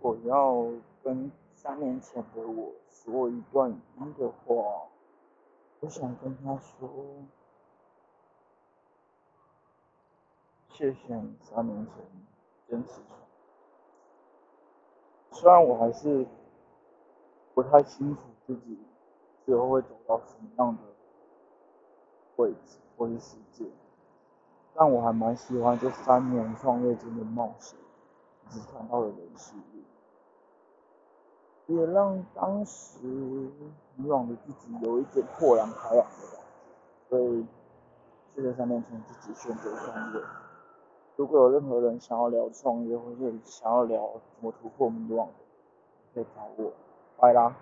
果要跟三年前的我说一段语音的话，我想跟他说，谢谢你三年前坚持住。虽然我还是不太清楚自己之后会走到什么样的位置或是世界，但我还蛮喜欢这三年创业中的冒险。只看到了人事物，也让当时迷惘的自己有一点豁然开朗的感觉。所以，谢谢三年前自己选择创业。如果有任何人想要聊创业，或者想要聊怎么突破迷惘的，可以找我。拜啦。